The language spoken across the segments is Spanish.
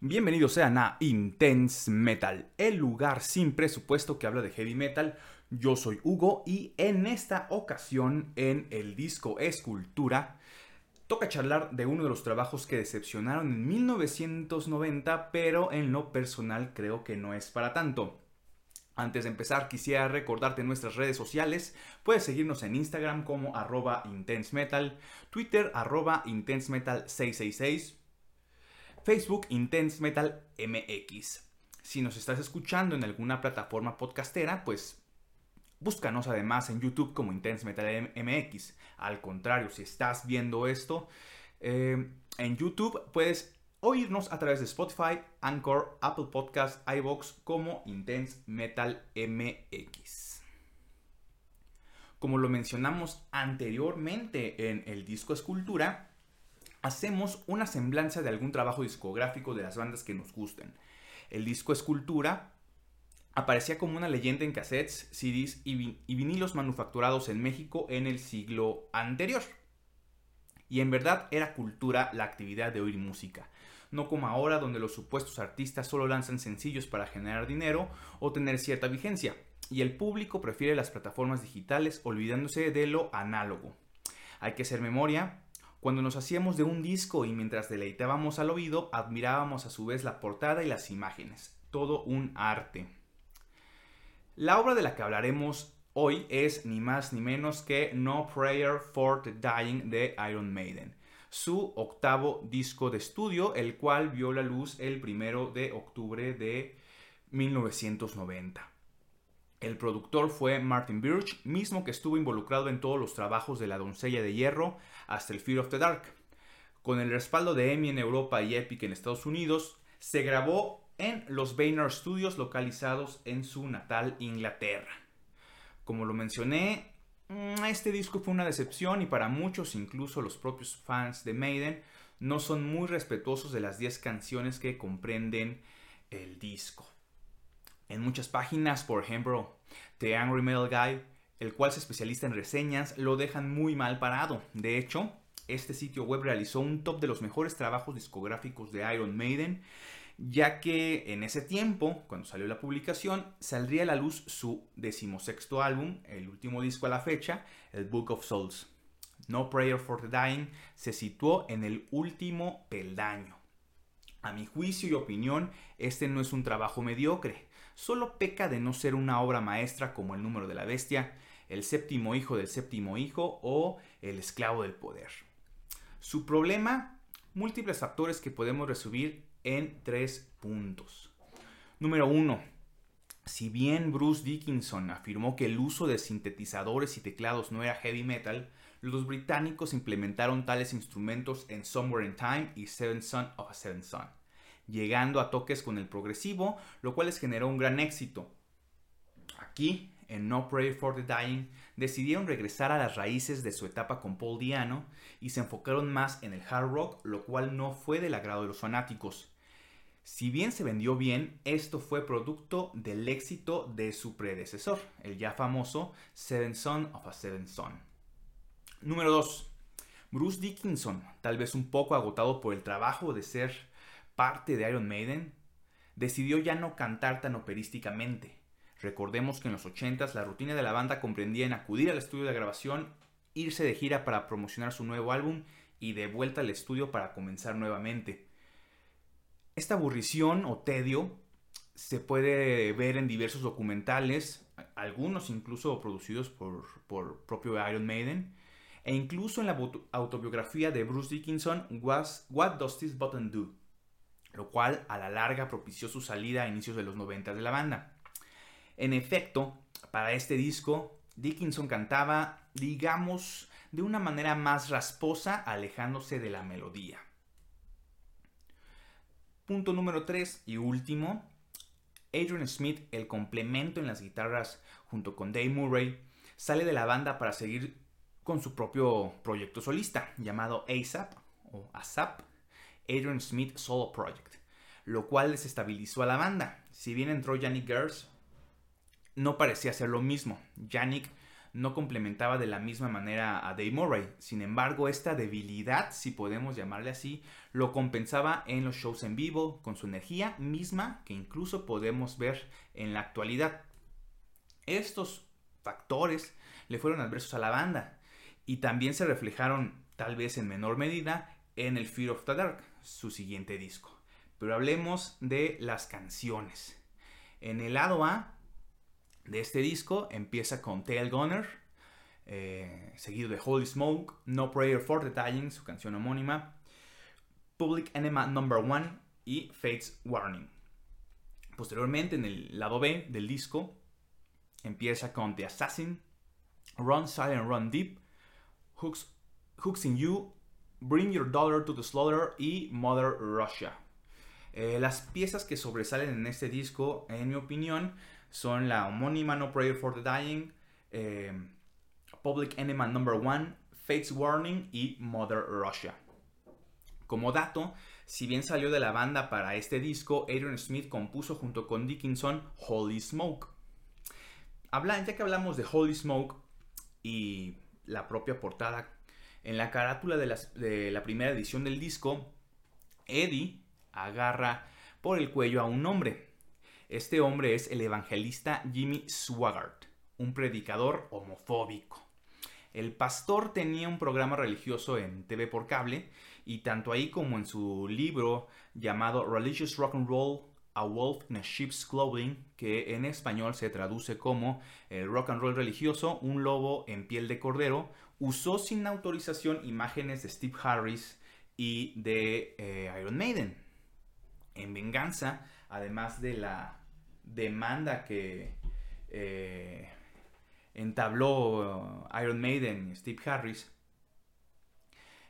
Bienvenidos sean a Intense Metal, el lugar sin presupuesto que habla de heavy metal. Yo soy Hugo y en esta ocasión en el disco Escultura toca charlar de uno de los trabajos que decepcionaron en 1990, pero en lo personal creo que no es para tanto. Antes de empezar, quisiera recordarte nuestras redes sociales. Puedes seguirnos en Instagram como arroba intensemetal, Twitter arroba intensemetal666 Facebook Intense Metal MX. Si nos estás escuchando en alguna plataforma podcastera, pues búscanos además en YouTube como Intense Metal MX. Al contrario, si estás viendo esto eh, en YouTube, puedes oírnos a través de Spotify, Anchor, Apple Podcast, iBox como Intense Metal MX. Como lo mencionamos anteriormente en el disco Escultura, hacemos una semblanza de algún trabajo discográfico de las bandas que nos gusten. El disco Escultura aparecía como una leyenda en cassettes, CDs y, y vinilos manufacturados en México en el siglo anterior. Y en verdad era cultura la actividad de oír música, no como ahora donde los supuestos artistas solo lanzan sencillos para generar dinero o tener cierta vigencia, y el público prefiere las plataformas digitales olvidándose de lo análogo. Hay que hacer memoria cuando nos hacíamos de un disco y mientras deleitábamos al oído, admirábamos a su vez la portada y las imágenes. Todo un arte. La obra de la que hablaremos hoy es ni más ni menos que No Prayer for the Dying de Iron Maiden, su octavo disco de estudio, el cual vio la luz el primero de octubre de 1990. El productor fue Martin Birch, mismo que estuvo involucrado en todos los trabajos de La Doncella de Hierro hasta el Fear of the Dark. Con el respaldo de EMI en Europa y Epic en Estados Unidos, se grabó en los Vayner Studios localizados en su natal Inglaterra. Como lo mencioné, mm, este disco fue una decepción y para muchos, incluso los propios fans de Maiden, no son muy respetuosos de las 10 canciones que comprenden el disco. En muchas páginas, por ejemplo, The Angry Metal Guy, el cual se especializa en reseñas, lo dejan muy mal parado. De hecho, este sitio web realizó un top de los mejores trabajos discográficos de Iron Maiden, ya que en ese tiempo, cuando salió la publicación, saldría a la luz su decimosexto álbum, el último disco a la fecha, el Book of Souls. No Prayer for the Dying se situó en el último peldaño. A mi juicio y opinión, este no es un trabajo mediocre, solo peca de no ser una obra maestra como El número de la bestia, El séptimo hijo del séptimo hijo o El esclavo del poder. Su problema, múltiples factores que podemos resumir en tres puntos. Número uno, si bien Bruce Dickinson afirmó que el uso de sintetizadores y teclados no era heavy metal, los británicos implementaron tales instrumentos en Somewhere in Time y Seven Son of a Seven Son llegando a toques con el progresivo, lo cual les generó un gran éxito. Aquí, en No Pray for the Dying, decidieron regresar a las raíces de su etapa con Paul Diano y se enfocaron más en el hard rock, lo cual no fue del agrado de los fanáticos. Si bien se vendió bien, esto fue producto del éxito de su predecesor, el ya famoso Seven Son of a Seven Son. Número 2. Bruce Dickinson, tal vez un poco agotado por el trabajo de ser parte de Iron Maiden, decidió ya no cantar tan operísticamente. Recordemos que en los 80s la rutina de la banda comprendía en acudir al estudio de grabación, irse de gira para promocionar su nuevo álbum y de vuelta al estudio para comenzar nuevamente. Esta aburrición o tedio se puede ver en diversos documentales, algunos incluso producidos por, por propio Iron Maiden, e incluso en la autobiografía de Bruce Dickinson, What Does This Button Do? Lo cual a la larga propició su salida a inicios de los 90 de la banda. En efecto, para este disco, Dickinson cantaba, digamos, de una manera más rasposa, alejándose de la melodía. Punto número 3 y último, Adrian Smith, el complemento en las guitarras junto con Dave Murray, sale de la banda para seguir con su propio proyecto solista llamado ASAP o ASAP Adrian Smith Solo Project, lo cual desestabilizó a la banda. Si bien entró Yannick Gers, no parecía ser lo mismo. Yannick no complementaba de la misma manera a Dave Murray. Sin embargo, esta debilidad, si podemos llamarle así, lo compensaba en los shows en vivo con su energía misma que incluso podemos ver en la actualidad. Estos factores le fueron adversos a la banda y también se reflejaron tal vez en menor medida en el Fear of the Dark, su siguiente disco. Pero hablemos de las canciones. En el lado A de este disco empieza con Tail Gunner, eh, seguido de Holy Smoke, No Prayer for the su canción homónima, Public Enema Number 1 y Fate's Warning. Posteriormente, en el lado B del disco, empieza con The Assassin, Run Silent Run Deep, Hooks, Hooks in You, Bring Your Daughter to the Slaughter y Mother Russia. Eh, las piezas que sobresalen en este disco, en mi opinión, son la homónima No Prayer for the Dying, eh, Public Enema Number 1, Fate's Warning y Mother Russia. Como dato, si bien salió de la banda para este disco, Adrian Smith compuso junto con Dickinson Holy Smoke. Habla, ya que hablamos de Holy Smoke y la propia portada, en la carátula de, de la primera edición del disco, Eddie agarra por el cuello a un hombre. Este hombre es el evangelista Jimmy Swaggart, un predicador homofóbico. El pastor tenía un programa religioso en TV por cable y tanto ahí como en su libro llamado Religious Rock and Roll, A Wolf in a Sheep's Clothing, que en español se traduce como el rock and roll religioso, un lobo en piel de cordero, usó sin autorización imágenes de Steve Harris y de eh, Iron Maiden. En venganza, además de la demanda que eh, entabló Iron Maiden y Steve Harris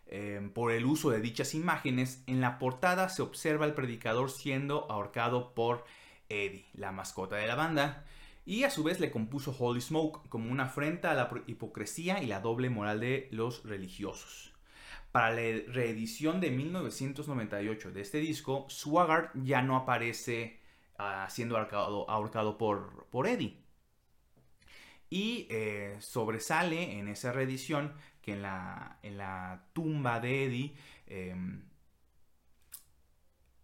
eh, por el uso de dichas imágenes, en la portada se observa al predicador siendo ahorcado por Eddie, la mascota de la banda, y a su vez le compuso Holy Smoke como una afrenta a la hipocresía y la doble moral de los religiosos. Para la reedición de 1998 de este disco, Swagart ya no aparece ah, siendo ahorcado, por Eddie. Y eh, sobresale en esa reedición que en la, en la tumba de Eddie em,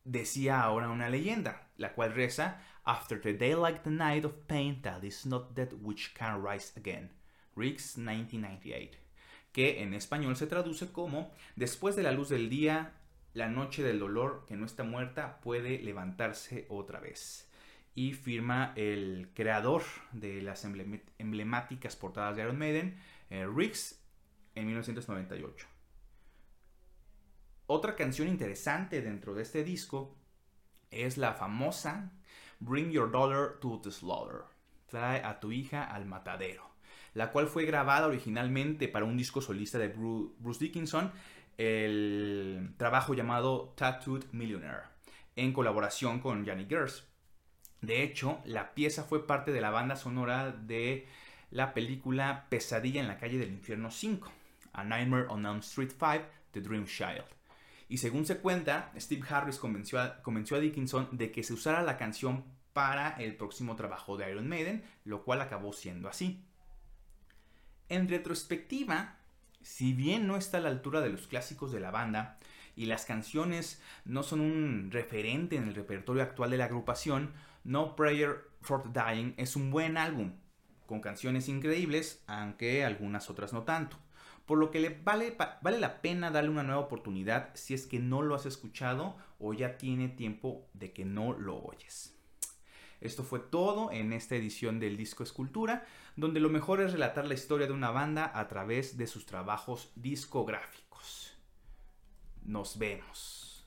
decía ahora una leyenda, la cual reza, After the day like the night of pain, that is not that which can rise again. Riggs 1998. Que en español se traduce como Después de la luz del día, la noche del dolor que no está muerta puede levantarse otra vez y firma el creador de las emblemáticas portadas de Iron Maiden, eh, Riggs, en 1998. Otra canción interesante dentro de este disco es la famosa Bring Your Daughter to the Slaughter. Trae a tu hija al matadero. La cual fue grabada originalmente para un disco solista de Bruce Dickinson, el trabajo llamado Tattooed Millionaire, en colaboración con Johnny Gers. De hecho, la pieza fue parte de la banda sonora de la película Pesadilla en la calle del infierno 5, A Nightmare on Elm Street 5, The Dream Child. Y según se cuenta, Steve Harris convenció a, convenció a Dickinson de que se usara la canción para el próximo trabajo de Iron Maiden, lo cual acabó siendo así. En retrospectiva, si bien no está a la altura de los clásicos de la banda, y las canciones no son un referente en el repertorio actual de la agrupación, no Prayer for the Dying es un buen álbum, con canciones increíbles, aunque algunas otras no tanto. Por lo que le vale, vale la pena darle una nueva oportunidad si es que no lo has escuchado o ya tiene tiempo de que no lo oyes. Esto fue todo en esta edición del disco Escultura, donde lo mejor es relatar la historia de una banda a través de sus trabajos discográficos. Nos vemos.